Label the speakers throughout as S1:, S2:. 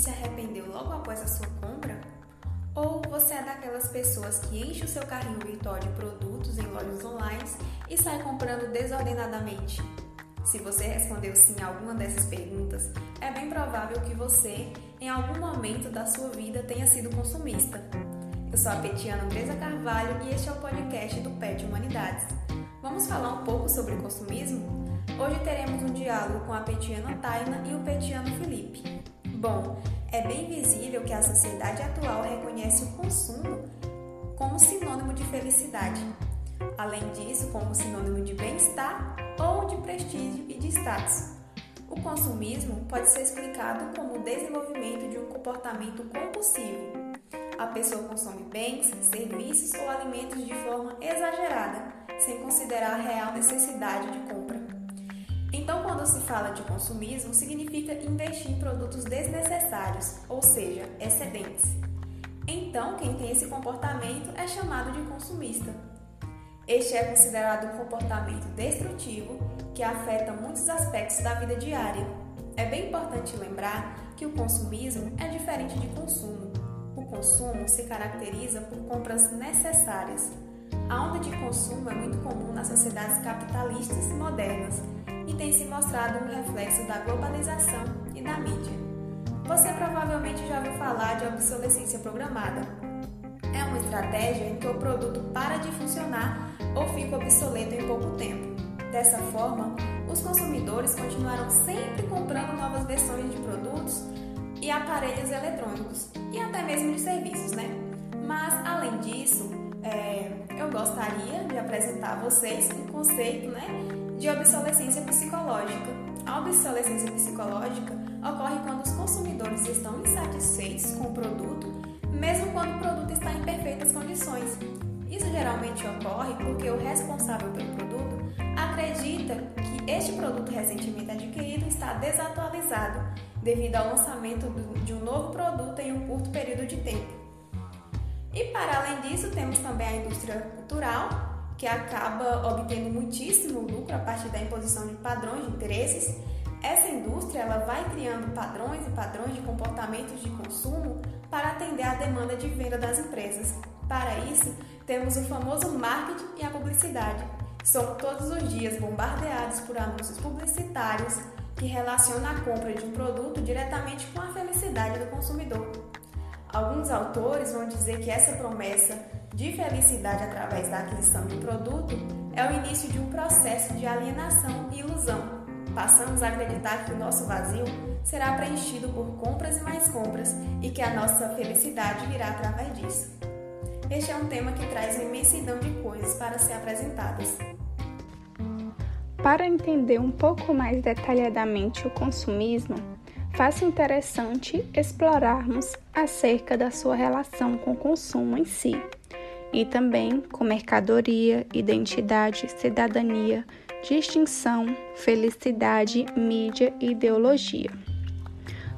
S1: se arrependeu logo após a sua compra? Ou você é daquelas pessoas que enche o seu carrinho virtual de produtos em lojas online e sai comprando desordenadamente? Se você respondeu sim a alguma dessas perguntas, é bem provável que você, em algum momento da sua vida, tenha sido consumista. Eu sou a Petiana Andresa Carvalho e este é o podcast do PET Humanidades. Vamos falar um pouco sobre consumismo? Hoje teremos um diálogo com a Petiana Taina e o Petiano Felipe. Bom, é bem visível que a sociedade atual reconhece o consumo como sinônimo de felicidade. Além disso, como sinônimo de bem-estar ou de prestígio e de status. O consumismo pode ser explicado como o desenvolvimento de um comportamento compulsivo. A pessoa consome bens, serviços ou alimentos de forma exagerada, sem considerar a real necessidade de compra. Se fala de consumismo, significa investir em produtos desnecessários, ou seja, excedentes. Então, quem tem esse comportamento é chamado de consumista. Este é considerado um comportamento destrutivo que afeta muitos aspectos da vida diária. É bem importante lembrar que o consumismo é diferente de consumo. O consumo se caracteriza por compras necessárias. A onda de consumo é muito comum nas sociedades capitalistas modernas e tem se mostrado um reflexo da globalização e da mídia. Você provavelmente já ouviu falar de obsolescência programada. É uma estratégia em que o produto para de funcionar ou fica obsoleto em pouco tempo. Dessa forma, os consumidores continuaram sempre comprando novas versões de produtos e aparelhos eletrônicos e até mesmo de serviços, né? Mas além disso, é, eu gostaria de apresentar a vocês um conceito, né, de obsolescência psicológica. A obsolescência psicológica ocorre quando os consumidores estão insatisfeitos com o produto, mesmo quando o produto está em perfeitas condições. Isso geralmente ocorre porque o responsável pelo produto acredita que este produto recentemente adquirido está desatualizado devido ao lançamento de um novo produto em um curto período de tempo. E para além disso, temos também a indústria cultural, que acaba obtendo muitíssimo lucro a partir da imposição de padrões de interesses. Essa indústria ela vai criando padrões e padrões de comportamentos de consumo para atender à demanda de venda das empresas. Para isso, temos o famoso marketing e a publicidade. Somos todos os dias bombardeados por anúncios publicitários que relacionam a compra de um produto diretamente com a felicidade do consumidor. Alguns autores vão dizer que essa promessa de felicidade através da aquisição de produto é o início de um processo de alienação e ilusão. Passamos a acreditar que o nosso vazio será preenchido por compras e mais compras e que a nossa felicidade virá através disso. Este é um tema que traz uma imensidão de coisas para ser apresentadas.
S2: Para entender um pouco mais detalhadamente o consumismo, faz interessante explorarmos acerca da sua relação com o consumo em si e também com mercadoria, identidade, cidadania, distinção, felicidade, mídia e ideologia.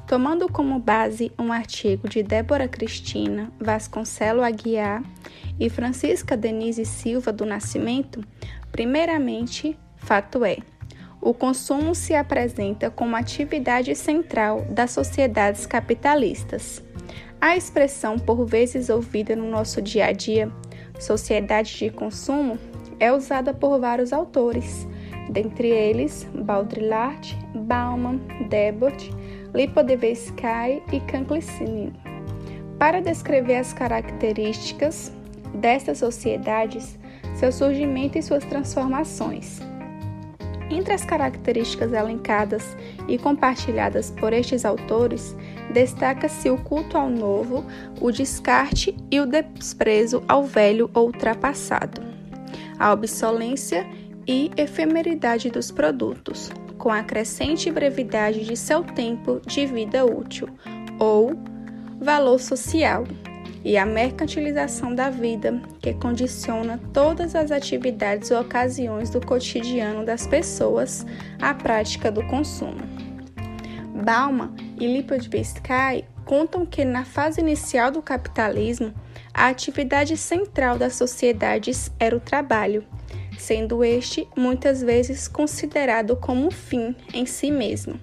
S2: Tomando como base um artigo de Débora Cristina Vasconcelo Aguiar e Francisca Denise Silva do Nascimento, primeiramente, fato é: o consumo se apresenta como atividade central das sociedades capitalistas. A expressão por vezes ouvida no nosso dia a dia, sociedade de consumo, é usada por vários autores, dentre eles Baudrillard, Bauman, Debord, Lipodevsky e Canclicini. Para descrever as características destas sociedades, seu surgimento e suas transformações. Entre as características elencadas e compartilhadas por estes autores, destaca-se o culto ao novo, o descarte e o desprezo ao velho ou ultrapassado, a obsolência e efemeridade dos produtos, com a crescente brevidade de seu tempo de vida útil, ou valor social, e a mercantilização da vida, que condiciona todas as atividades ou ocasiões do cotidiano das pessoas à prática do consumo. Bauman e Lipodbisky contam que na fase inicial do capitalismo, a atividade central das sociedades era o trabalho, sendo este muitas vezes considerado como um fim em si mesmo,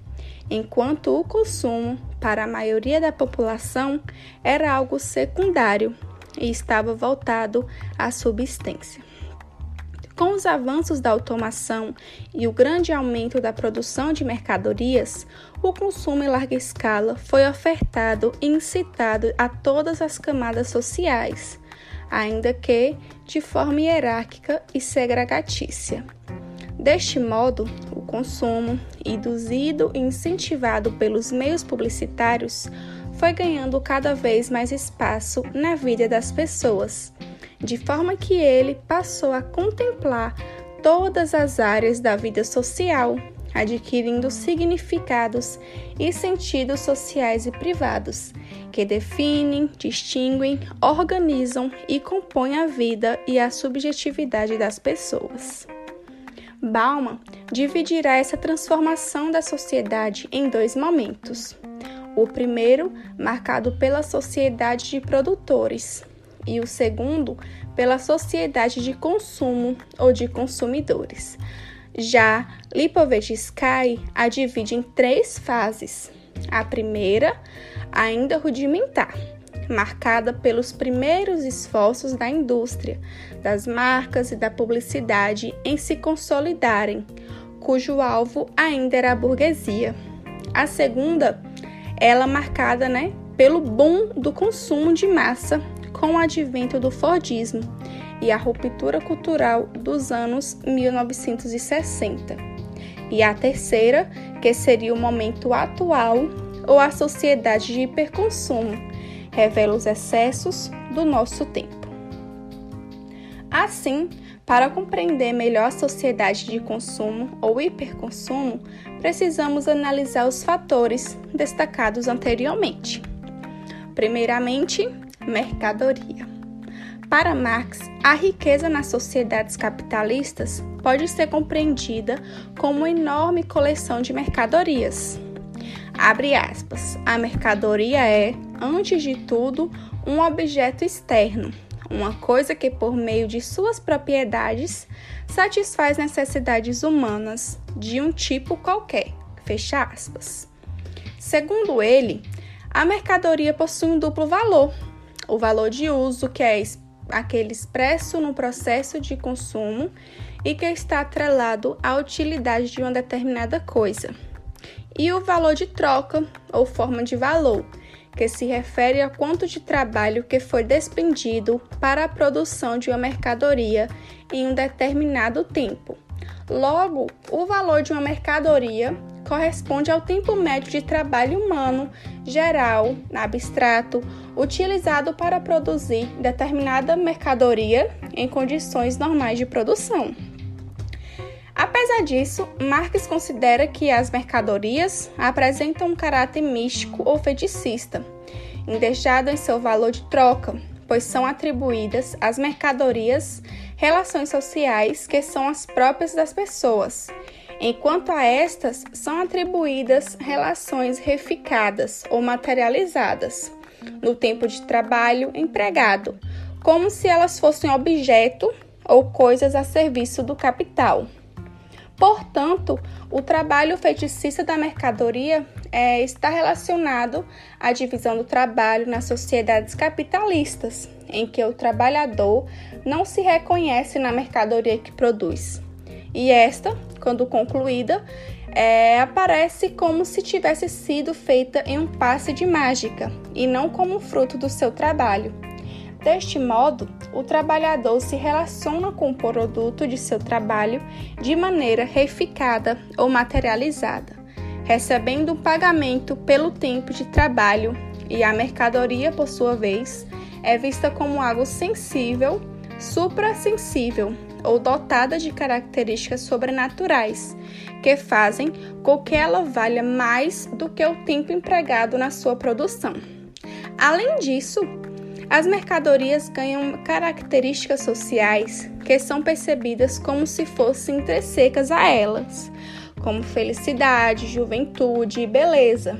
S2: enquanto o consumo para a maioria da população, era algo secundário e estava voltado à subsistência. Com os avanços da automação e o grande aumento da produção de mercadorias, o consumo em larga escala foi ofertado e incitado a todas as camadas sociais, ainda que de forma hierárquica e segregatícia. Deste modo, o consumo, induzido e incentivado pelos meios publicitários, foi ganhando cada vez mais espaço na vida das pessoas de forma que ele passou a contemplar todas as áreas da vida social, adquirindo significados e sentidos sociais e privados, que definem, distinguem, organizam e compõem a vida e a subjetividade das pessoas. Bauman dividirá essa transformação da sociedade em dois momentos. O primeiro, marcado pela sociedade de produtores, e o segundo pela sociedade de consumo ou de consumidores. Já Lipovetsky a divide em três fases. A primeira, ainda rudimentar, marcada pelos primeiros esforços da indústria, das marcas e da publicidade em se consolidarem, cujo alvo ainda era a burguesia. A segunda, ela marcada né, pelo boom do consumo de massa com o advento do Fordismo e a ruptura cultural dos anos 1960. E a terceira, que seria o momento atual ou a sociedade de hiperconsumo, revela os excessos do nosso tempo. Assim, para compreender melhor a sociedade de consumo ou hiperconsumo, precisamos analisar os fatores destacados anteriormente. Primeiramente, mercadoria. Para Marx, a riqueza nas sociedades capitalistas pode ser compreendida como uma enorme coleção de mercadorias. Abre aspas. A mercadoria é, antes de tudo, um objeto externo, uma coisa que, por meio de suas propriedades, satisfaz necessidades humanas de um tipo qualquer. Fecha aspas. Segundo ele, a mercadoria possui um duplo valor o valor de uso, que é aquele expresso no processo de consumo e que está atrelado à utilidade de uma determinada coisa, e o valor de troca ou forma de valor, que se refere a quanto de trabalho que foi despendido para a produção de uma mercadoria em um determinado tempo. Logo, o valor de uma mercadoria corresponde ao tempo médio de trabalho humano geral, abstrato, utilizado para produzir determinada mercadoria em condições normais de produção. Apesar disso, Marx considera que as mercadorias apresentam um caráter místico ou feticista, indexado em seu valor de troca, pois são atribuídas às mercadorias relações sociais que são as próprias das pessoas enquanto a estas são atribuídas relações reificadas ou materializadas no tempo de trabalho empregado, como se elas fossem objeto ou coisas a serviço do capital. Portanto, o trabalho feticista da mercadoria é, está relacionado à divisão do trabalho nas sociedades capitalistas, em que o trabalhador não se reconhece na mercadoria que produz. E esta quando concluída, é, aparece como se tivesse sido feita em um passe de mágica e não como fruto do seu trabalho. Deste modo, o trabalhador se relaciona com o produto de seu trabalho de maneira reificada ou materializada, recebendo um pagamento pelo tempo de trabalho, e a mercadoria, por sua vez, é vista como algo sensível, suprassensível, ou dotada de características sobrenaturais, que fazem com que ela valha mais do que o tempo empregado na sua produção. Além disso, as mercadorias ganham características sociais que são percebidas como se fossem intrinsecas a elas, como felicidade, juventude e beleza,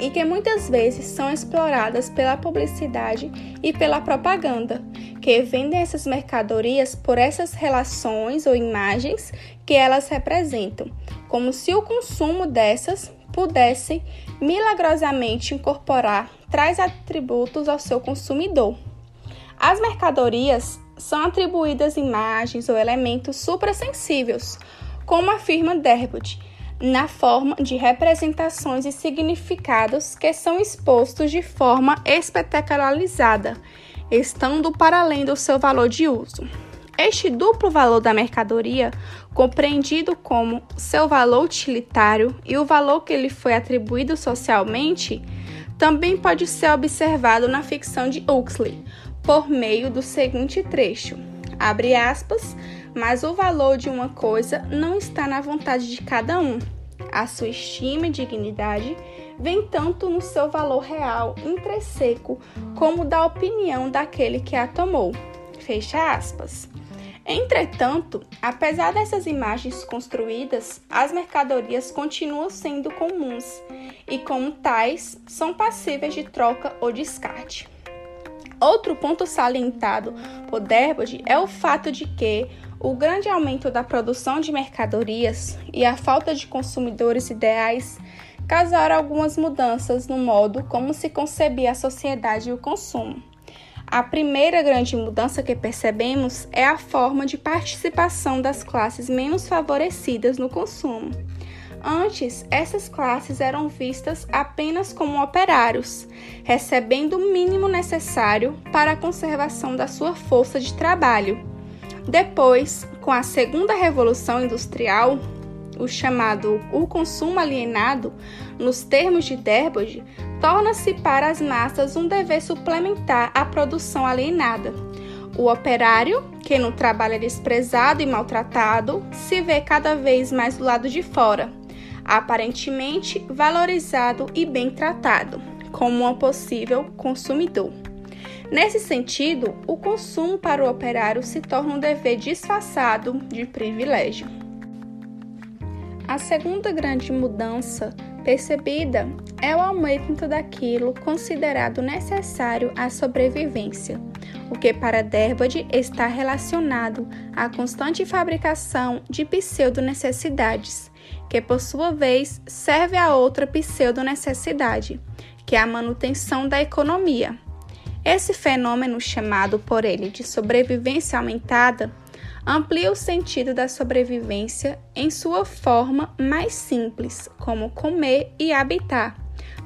S2: e que muitas vezes são exploradas pela publicidade e pela propaganda, que vendem essas mercadorias por essas relações ou imagens que elas representam, como se o consumo dessas pudessem milagrosamente incorporar tais atributos ao seu consumidor. As mercadorias são atribuídas imagens ou elementos suprassensíveis, como afirma Derby, na forma de representações e significados que são expostos de forma espetacularizada, estando para além do seu valor de uso. Este duplo valor da mercadoria, compreendido como seu valor utilitário e o valor que lhe foi atribuído socialmente, também pode ser observado na ficção de Huxley, por meio do seguinte trecho: abre aspas, mas o valor de uma coisa não está na vontade de cada um. A sua estima e dignidade vem tanto no seu valor real intrínseco como da opinião daquele que a tomou. Fecha aspas. Entretanto, apesar dessas imagens construídas, as mercadorias continuam sendo comuns e, como tais, são passíveis de troca ou descarte. Outro ponto salientado por Derbod é o fato de que o grande aumento da produção de mercadorias e a falta de consumidores ideais causaram algumas mudanças no modo como se concebia a sociedade e o consumo. A primeira grande mudança que percebemos é a forma de participação das classes menos favorecidas no consumo. Antes, essas classes eram vistas apenas como operários, recebendo o mínimo necessário para a conservação da sua força de trabalho. Depois, com a segunda revolução industrial, o chamado o consumo alienado, nos termos de Derbold, torna-se para as massas um dever suplementar à produção alienada. O operário, que no trabalho é desprezado e maltratado, se vê cada vez mais do lado de fora, aparentemente valorizado e bem tratado, como um possível consumidor. Nesse sentido, o consumo para o operário se torna um dever disfarçado de privilégio. A segunda grande mudança percebida é o aumento daquilo considerado necessário à sobrevivência, o que para Derbod está relacionado à constante fabricação de pseudo-necessidades, que por sua vez serve a outra pseudo-necessidade, que é a manutenção da economia. Esse fenômeno, chamado por ele de sobrevivência aumentada, amplia o sentido da sobrevivência em sua forma mais simples, como comer e habitar,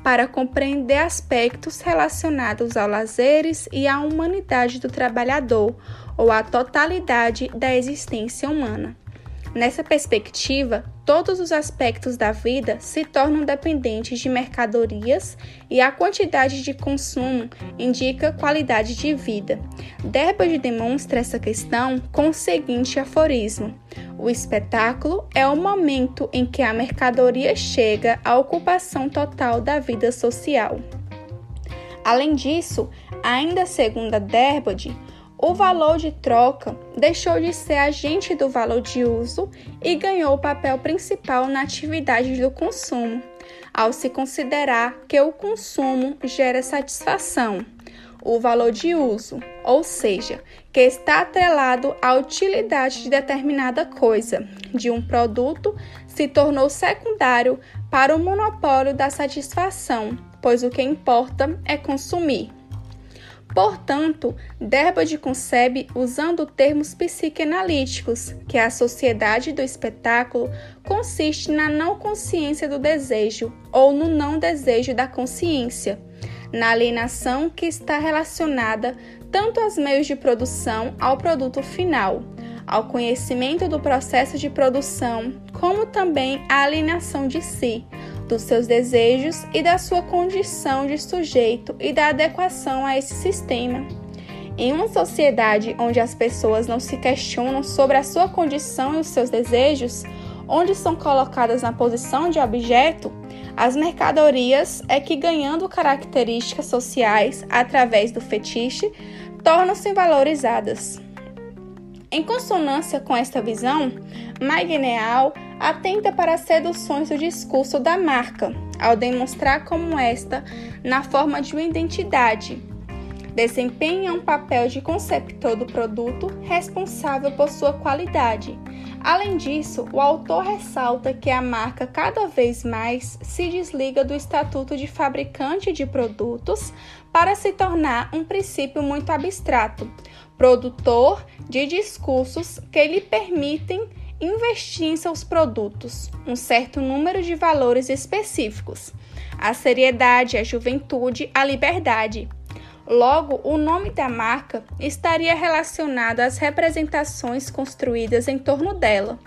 S2: para compreender aspectos relacionados aos lazeres e à humanidade do trabalhador ou à totalidade da existência humana. Nessa perspectiva, todos os aspectos da vida se tornam dependentes de mercadorias e a quantidade de consumo indica qualidade de vida. Derbod demonstra essa questão com o seguinte aforismo: O espetáculo é o momento em que a mercadoria chega à ocupação total da vida social. Além disso, ainda segundo Derbod, o valor de troca deixou de ser agente do valor de uso e ganhou o papel principal na atividade do consumo, ao se considerar que o consumo gera satisfação. O valor de uso, ou seja, que está atrelado à utilidade de determinada coisa, de um produto, se tornou secundário para o monopólio da satisfação, pois o que importa é consumir. Portanto, Derbod concebe usando termos psicanalíticos que a sociedade do espetáculo consiste na não consciência do desejo ou no não desejo da consciência, na alienação que está relacionada tanto aos meios de produção ao produto final, ao conhecimento do processo de produção, como também à alienação de si, dos seus desejos e da sua condição de sujeito e da adequação a esse sistema. Em uma sociedade onde as pessoas não se questionam sobre a sua condição e os seus desejos, onde são colocadas na posição de objeto, as mercadorias é que, ganhando características sociais através do fetiche, tornam-se valorizadas. Em consonância com esta visão, Magneal atenta para as seduções do discurso da marca, ao demonstrar como esta, na forma de uma identidade, desempenha um papel de conceptor do produto responsável por sua qualidade, Além disso, o autor ressalta que a marca cada vez mais se desliga do estatuto de fabricante de produtos para se tornar um princípio muito abstrato, produtor de discursos que lhe permitem investir em seus produtos um certo número de valores específicos: a seriedade, a juventude, a liberdade. Logo, o nome da marca estaria relacionado às representações construídas em torno dela,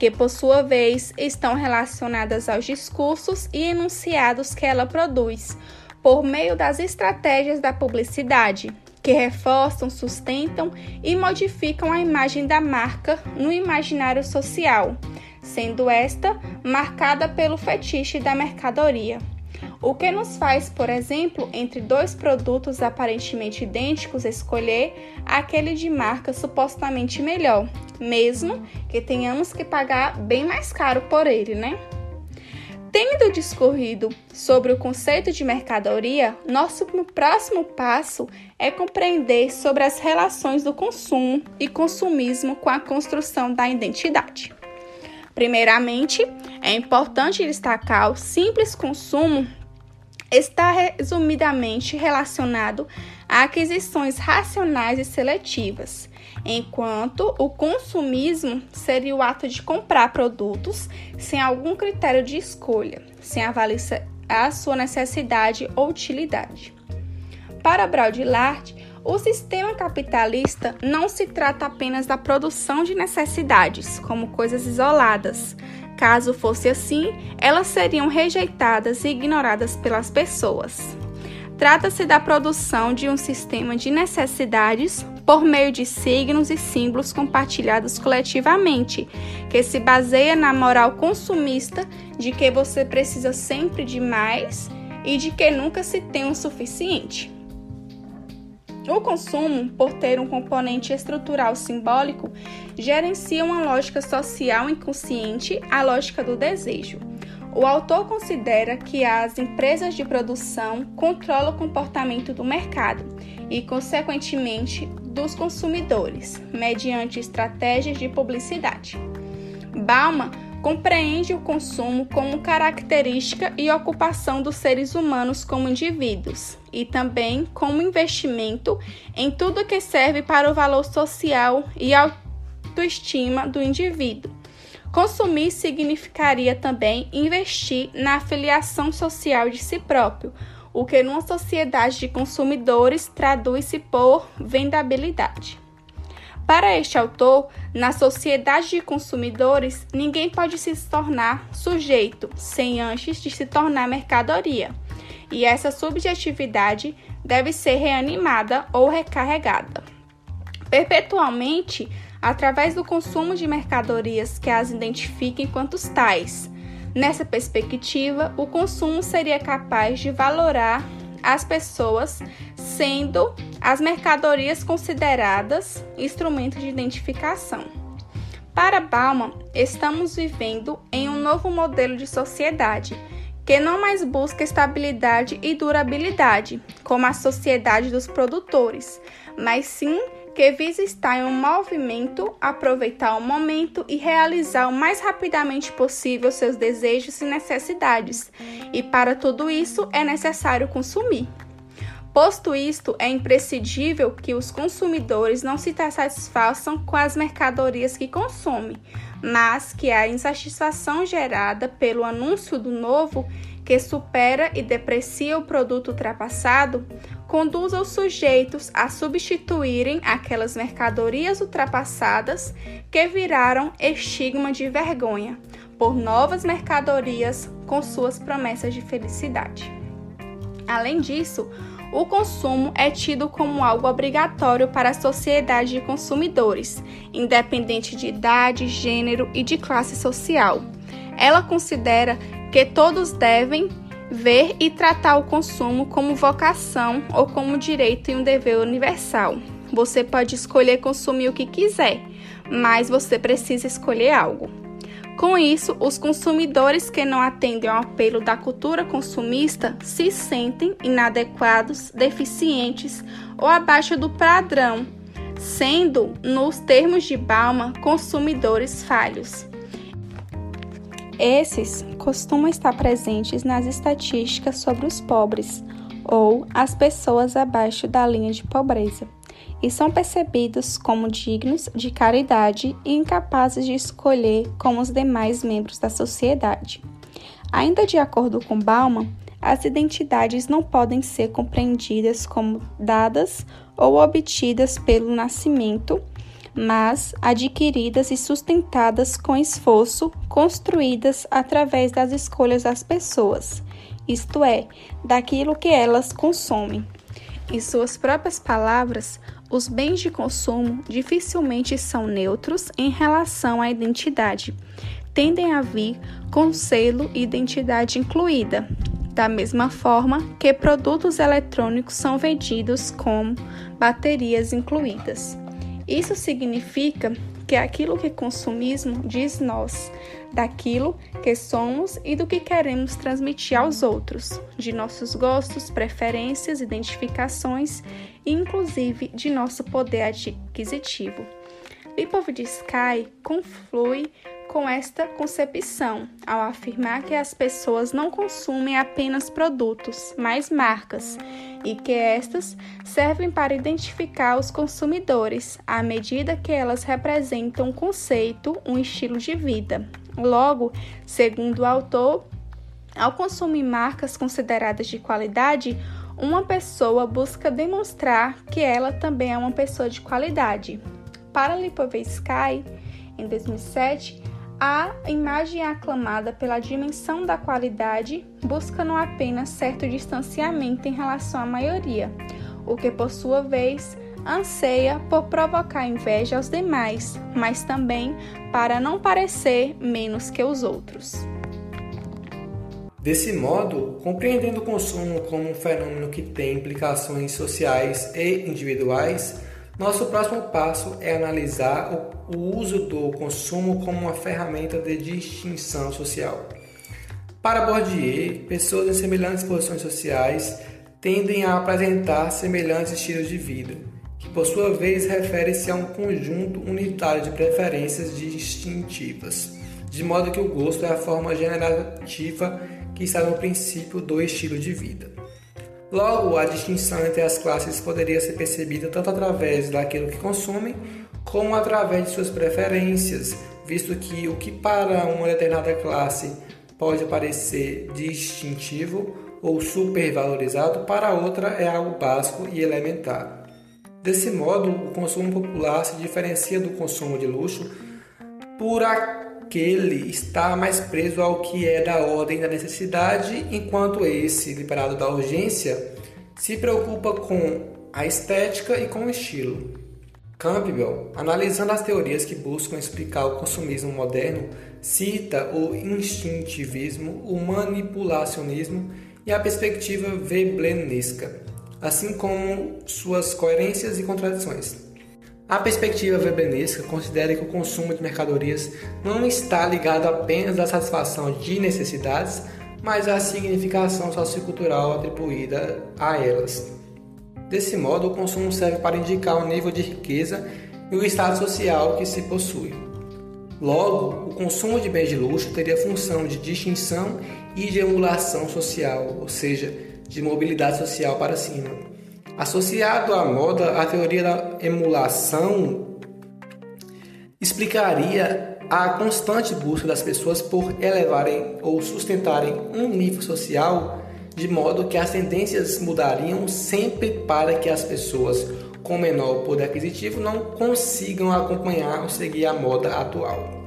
S2: que por sua vez estão relacionadas aos discursos e enunciados que ela produz, por meio das estratégias da publicidade, que reforçam, sustentam e modificam a imagem da marca no imaginário social, sendo esta marcada pelo fetiche da mercadoria. O que nos faz, por exemplo, entre dois produtos aparentemente idênticos, escolher aquele de marca supostamente melhor, mesmo que tenhamos que pagar bem mais caro por ele, né? Tendo discorrido sobre o conceito de mercadoria, nosso próximo passo é compreender sobre as relações do consumo e consumismo com a construção da identidade. Primeiramente, é importante destacar o simples consumo está resumidamente relacionado a aquisições racionais e seletivas, enquanto o consumismo seria o ato de comprar produtos sem algum critério de escolha, sem avaliar a sua necessidade ou utilidade. Para Baudrillard, o sistema capitalista não se trata apenas da produção de necessidades como coisas isoladas, Caso fosse assim, elas seriam rejeitadas e ignoradas pelas pessoas. Trata-se da produção de um sistema de necessidades por meio de signos e símbolos compartilhados coletivamente, que se baseia na moral consumista de que você precisa sempre de mais e de que nunca se tem o suficiente. O consumo, por ter um componente estrutural simbólico, gerencia uma lógica social inconsciente, a lógica do desejo. O autor considera que as empresas de produção controlam o comportamento do mercado e, consequentemente, dos consumidores, mediante estratégias de publicidade. Bauman compreende o consumo como característica e ocupação dos seres humanos como indivíduos e também como investimento em tudo que serve para o valor social e autoestima do indivíduo. Consumir significaria também investir na afiliação social de si próprio, o que numa sociedade de consumidores traduz-se por vendabilidade. Para este autor, na sociedade de consumidores, ninguém pode se tornar sujeito sem antes de se tornar mercadoria, e essa subjetividade deve ser reanimada ou recarregada. Perpetualmente, através do consumo de mercadorias que as identifiquem enquanto tais. Nessa perspectiva, o consumo seria capaz de valorar as pessoas, sendo as mercadorias consideradas instrumentos de identificação. Para Bauman, estamos vivendo em um novo modelo de sociedade que não mais busca estabilidade e durabilidade, como a sociedade dos produtores, mas sim que visa estar em um movimento, aproveitar o momento e realizar o mais rapidamente possível seus desejos e necessidades. E para tudo isso é necessário consumir. Posto isto, é imprescindível que os consumidores não se satisfaçam com as mercadorias que consomem, mas que a insatisfação gerada pelo anúncio do novo, que supera e deprecia o produto ultrapassado, conduza os sujeitos a substituírem aquelas mercadorias ultrapassadas que viraram estigma de vergonha por novas mercadorias com suas promessas de felicidade. Além disso, o consumo é tido como algo obrigatório para a sociedade de consumidores, independente de idade, gênero e de classe social. Ela considera que todos devem ver e tratar o consumo como vocação ou como direito e um dever universal. Você pode escolher consumir o que quiser, mas você precisa escolher algo. Com isso, os consumidores que não atendem ao apelo da cultura consumista se sentem inadequados, deficientes ou abaixo do padrão sendo, nos termos de Bauman, consumidores falhos. Esses costumam estar presentes nas estatísticas sobre os pobres ou as pessoas abaixo da linha de pobreza e são percebidos como dignos de caridade e incapazes de escolher como os demais membros da sociedade. Ainda de acordo com Bauman, as identidades não podem ser compreendidas como dadas ou obtidas pelo nascimento, mas adquiridas e sustentadas com esforço, construídas através das escolhas das pessoas, isto é, daquilo que elas consomem. Em suas próprias palavras, os bens de consumo dificilmente são neutros em relação à identidade. Tendem a vir com selo e identidade incluída, da mesma forma que produtos eletrônicos são vendidos com baterias incluídas. Isso significa que aquilo que consumismo diz nós, daquilo que somos e do que queremos transmitir aos outros, de nossos gostos, preferências, identificações e inclusive de nosso poder adquisitivo. Lipovitsky conflui com esta concepção ao afirmar que as pessoas não consumem apenas produtos, mas marcas, e que estas servem para identificar os consumidores à medida que elas representam um conceito, um estilo de vida. Logo, segundo o autor, ao consumir marcas consideradas de qualidade, uma pessoa busca demonstrar que ela também é uma pessoa de qualidade. Para Lipovetsky, em 2007, a imagem aclamada pela dimensão da qualidade busca não apenas certo distanciamento em relação à maioria, o que por sua vez anseia por provocar inveja aos demais, mas também para não parecer menos que os outros.
S3: Desse modo, compreendendo o consumo como um fenômeno que tem implicações sociais e individuais, nosso próximo passo é analisar o, uso do consumo como uma ferramenta de distinção social. Para Bourdieu, pessoas em semelhantes posições sociais tendem a apresentar semelhantes estilos de vida, que por sua vez refere-se a um conjunto unitário de preferências distintivas, de modo que o gosto é a forma generativa que está no princípio do estilo de vida. Logo, a distinção entre as classes poderia ser percebida tanto através daquilo que consomem, como através de suas preferências, visto que o que para uma determinada classe pode parecer distintivo ou supervalorizado, para outra é algo básico e elementar. Desse modo, o consumo popular se diferencia do consumo de luxo por aquele está mais preso ao que é da ordem da necessidade, enquanto esse, liberado da urgência, se preocupa com a estética e com o estilo. Campbell, analisando as teorias que buscam explicar o consumismo moderno, cita o instintivismo, o manipulacionismo e a perspectiva veblenesca, assim como suas coerências e contradições. A perspectiva webenesca considera que o consumo de mercadorias não está ligado apenas à satisfação de necessidades, mas à significação sociocultural atribuída a elas. Desse modo, o consumo serve para indicar o nível de riqueza e o estado social que se possui. Logo, o consumo de bens de luxo teria função de distinção e de emulação social, ou seja, de mobilidade social para cima. Associado à moda, a teoria da emulação explicaria a constante busca das pessoas por elevarem ou sustentarem um nível social de modo que as tendências mudariam sempre para que as pessoas com menor poder aquisitivo não consigam acompanhar ou seguir a moda atual.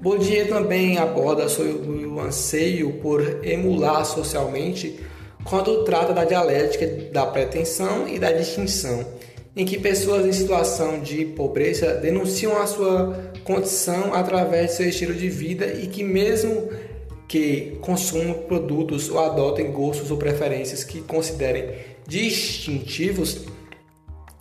S3: Bourdieu também aborda sobre o anseio por emular socialmente quando trata da dialética da pretensão e da distinção, em que pessoas em situação de pobreza denunciam a sua condição através de seu estilo de vida e que mesmo que consumam produtos ou adotem gostos ou preferências que considerem distintivos,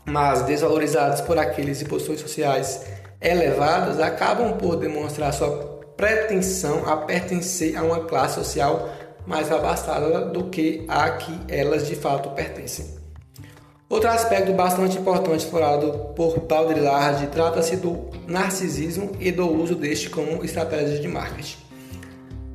S3: mas desvalorizados por aqueles em posições sociais elevadas, acabam por demonstrar sua pretensão a pertencer a uma classe social mais abastada do que a que elas de fato pertencem. Outro aspecto bastante importante explorado por Baudrillard trata-se do narcisismo e do uso deste como estratégia de marketing.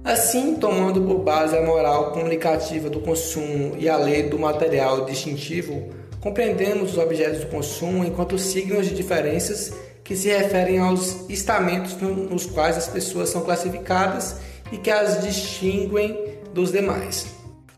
S3: Assim, tomando por base a moral comunicativa do consumo e a lei do material distintivo, compreendemos os objetos do consumo enquanto signos de diferenças que se referem aos estamentos nos quais as pessoas são classificadas e que as distinguem dos demais.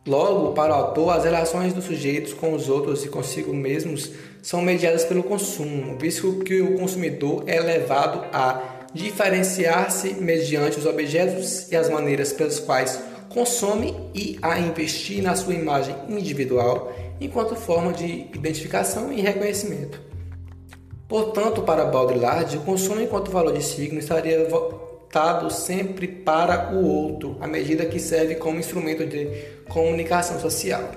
S3: Logo, para o autor, as relações dos sujeitos com os outros e consigo mesmos são mediadas pelo consumo, visto que o consumidor é levado a diferenciar-se mediante os objetos e as maneiras pelas quais consome e a investir na sua imagem individual enquanto forma de identificação e reconhecimento. Portanto, para Baudrillard, o consumo enquanto valor de signo estaria voltado sempre para o outro, à medida que serve como instrumento de comunicação social.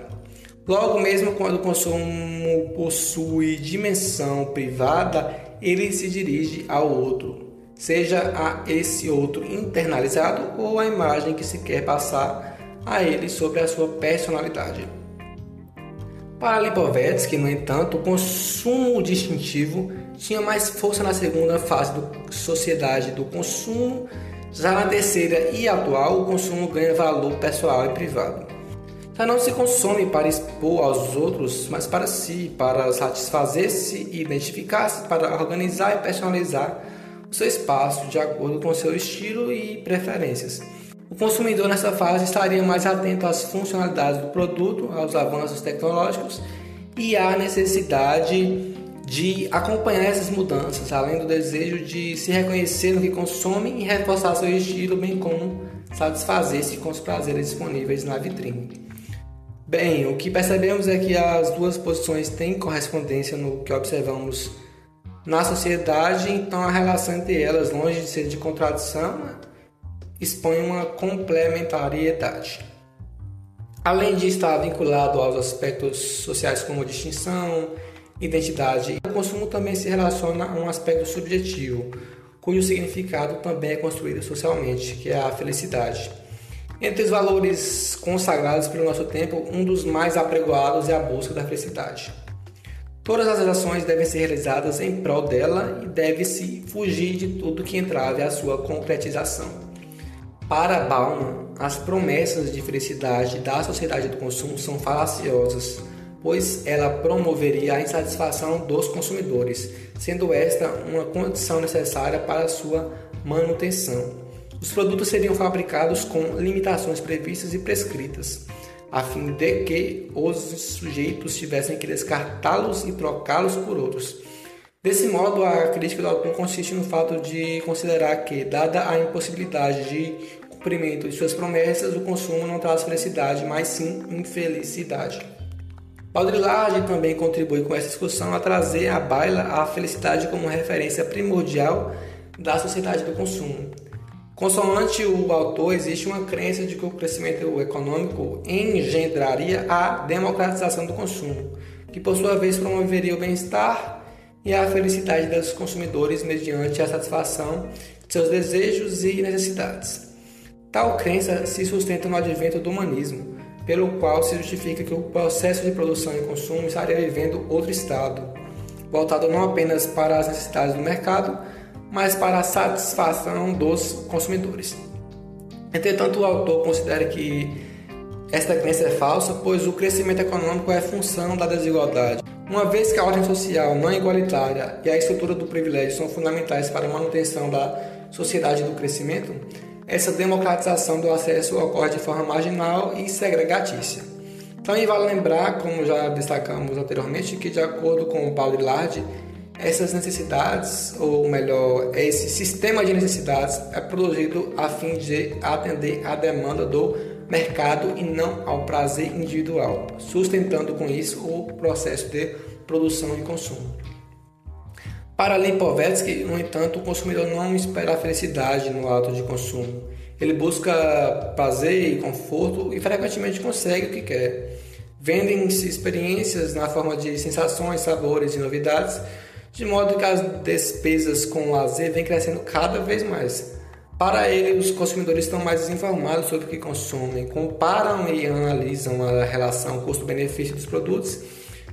S3: Logo, mesmo quando o consumo possui dimensão privada, ele se dirige ao outro, seja a esse outro internalizado ou a imagem que se quer passar a ele sobre a sua personalidade. Para Lipovetsky, no entanto, o consumo distintivo tinha mais força na segunda fase da sociedade do consumo, já na terceira e atual, o consumo ganha valor pessoal e privado. Já não se consome para expor aos outros, mas para si, para satisfazer-se e identificar-se, para organizar e personalizar o seu espaço de acordo com seu estilo e preferências. O consumidor nessa fase estaria mais atento às funcionalidades do produto, aos avanços tecnológicos e à necessidade de acompanhar essas mudanças, além do desejo de se reconhecer no que consome e reforçar seu estilo, bem como satisfazer-se com os prazeres disponíveis na vitrine. Bem, o que percebemos é que as duas posições têm correspondência no que observamos na sociedade, então a relação entre elas, longe de ser de contradição, expõe uma complementariedade. Além de estar vinculado aos aspectos sociais como distinção, identidade, o consumo também se relaciona a um aspecto subjetivo, cujo significado também é construído socialmente, que é a felicidade. Entre os valores consagrados pelo nosso tempo, um dos mais apregoados é a busca da felicidade. Todas as ações devem ser realizadas em prol dela e deve-se fugir de tudo que entrave a sua concretização. Para Bauman, as promessas de felicidade da sociedade do consumo são falaciosas, pois ela promoveria a insatisfação dos consumidores, sendo esta uma condição necessária para sua manutenção. Os produtos seriam fabricados com limitações previstas e prescritas, a fim de que os sujeitos tivessem que descartá-los e trocá-los por outros. Desse modo, a crítica do autor consiste no fato de considerar que, dada a impossibilidade de cumprimento de suas promessas, o consumo não traz felicidade, mas sim infelicidade. Baudrillard também contribui com essa discussão a trazer à baila a felicidade como referência primordial da sociedade do consumo. Consoante o autor, existe uma crença de que o crescimento econômico engendraria a democratização do consumo, que por sua vez promoveria o bem-estar e a felicidade dos consumidores mediante a satisfação de seus desejos e necessidades. Tal crença se sustenta no advento do humanismo, pelo qual se justifica que o processo de produção e consumo estaria vivendo outro estado, voltado não apenas para as necessidades do mercado, mas para a satisfação dos consumidores. Entretanto, o autor considera que esta crença é falsa, pois o crescimento econômico é função da desigualdade. Uma vez que a ordem social não é igualitária e a estrutura do privilégio são fundamentais para a manutenção da sociedade do crescimento, essa democratização do acesso ocorre de forma marginal e segregatícia. Também vale lembrar, como já destacamos anteriormente, que de acordo com o Baudrillard, essas necessidades, ou melhor, esse sistema de necessidades é produzido a fim de atender à demanda do mercado e não ao prazer individual, sustentando com isso o processo de produção e consumo. Para Lipovetsky, no entanto, o consumidor não espera felicidade no ato de consumo. Ele busca prazer e conforto e frequentemente consegue o que quer. Vendem-se experiências na forma de sensações, sabores e novidades, de modo que as despesas com lazer vêm crescendo cada vez mais. Para ele, os consumidores estão mais desinformados sobre o que consomem, comparam e analisam a relação custo-benefício dos produtos,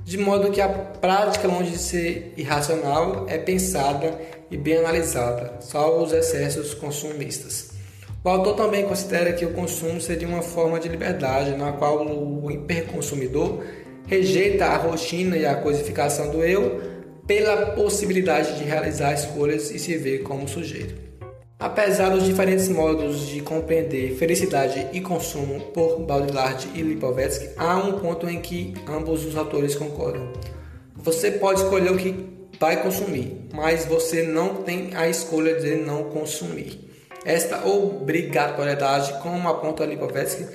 S3: de modo que a prática, longe de ser irracional, é pensada e bem analisada, salvo os excessos consumistas. O autor também considera que o consumo seria uma forma de liberdade, na qual o hiperconsumidor rejeita a rotina e a codificação do eu pela possibilidade de realizar escolhas e se ver como sujeito. Apesar dos diferentes modos de compreender felicidade e consumo por Baudrillard e Lipovetsky, há um ponto em que ambos os autores concordam. Você pode escolher o que vai consumir, mas você não tem a escolha de não consumir. Esta obrigatoriedade, como aponta Lipovetsky,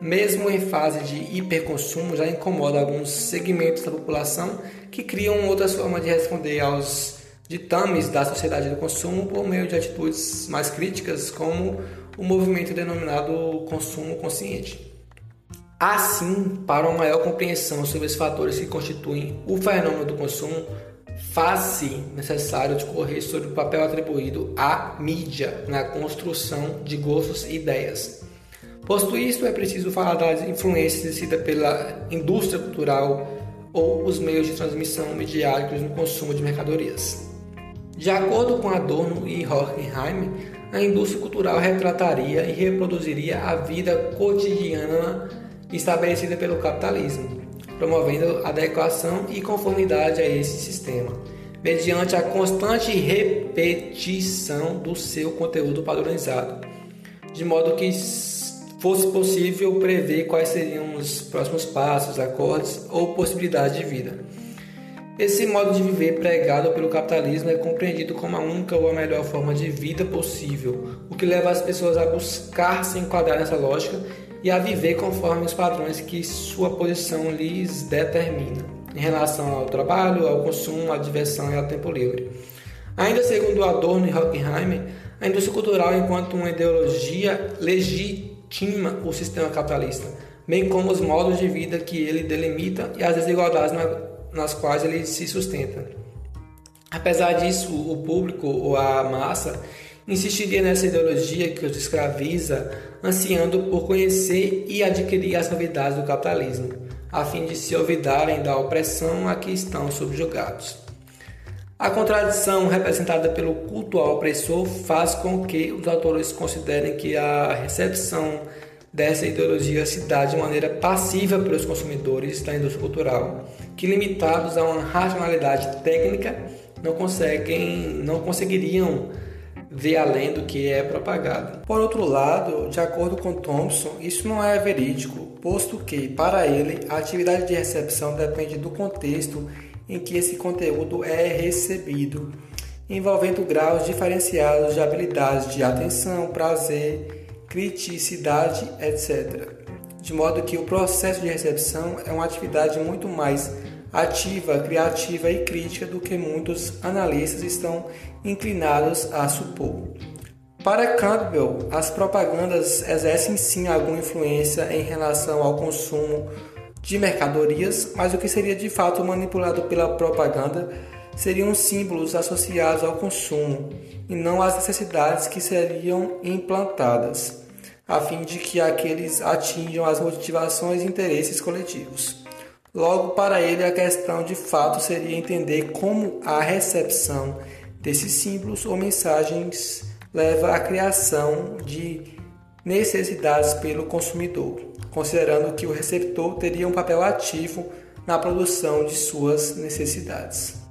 S3: mesmo em fase de hiperconsumo, já incomoda alguns segmentos da população que criam outras formas de responder aos ditames da sociedade do consumo por meio de atitudes mais críticas, como o movimento denominado consumo consciente. Assim, para uma maior compreensão sobre os fatores que constituem o fenômeno do consumo, faz-se necessário discorrer sobre o papel atribuído à mídia na construção de gostos e ideias. Posto isto, é preciso falar das influências exercidas pela indústria cultural ou os meios de transmissão midiáticos no consumo de mercadorias. De acordo com Adorno e Horkheim, a indústria cultural retrataria e reproduziria a vida cotidiana estabelecida pelo capitalismo, promovendo adequação e conformidade a esse sistema, mediante a constante repetição do seu conteúdo padronizado, de modo que fosse possível prever quais seriam os próximos passos, acordes ou possibilidades de vida. Esse modo de viver pregado pelo capitalismo é compreendido como a única ou a melhor forma de vida possível, o que leva as pessoas a buscar se enquadrar nessa lógica e a viver conforme os padrões que sua posição lhes determina, em relação ao trabalho, ao consumo, à diversão e ao tempo livre. Ainda segundo Adorno e Hockenheim, a indústria cultural, enquanto uma ideologia, legitima o sistema capitalista, bem como os modos de vida que ele delimita e as desigualdades nas quais ele se sustenta. Apesar disso, o público ou a massa insistiria nessa ideologia que os escraviza, ansiando por conhecer e adquirir as novidades do capitalismo, a fim de se olvidarem da opressão a que estão subjugados. A contradição representada pelo culto ao opressor faz com que os autores considerem que a recepção dessa ideologia se dá de maneira passiva pelos consumidores da indústria cultural, que limitados a uma racionalidade técnica não conseguem, não conseguiriam ver além do que é propagado. Por outro lado, de acordo com Thompson, isso não é verídico, posto que, para ele, a atividade de recepção depende do contexto em que esse conteúdo é recebido, envolvendo graus diferenciados de habilidades de atenção, prazer, criticidade, etc. De modo que o processo de recepção é uma atividade muito mais ativa, criativa e crítica do que muitos analistas estão inclinados a supor. Para Campbell, as propagandas exercem sim alguma influência em relação ao consumo de mercadorias, mas o que seria de fato manipulado pela propaganda seriam símbolos associados ao consumo e não as necessidades que seriam implantadas, a fim de que aqueles atinjam as motivações e interesses coletivos. Logo, para ele, a questão de fato seria entender como a recepção desses símbolos ou mensagens leva à criação de necessidades pelo consumidor considerando que o receptor teria um papel ativo na produção de suas necessidades.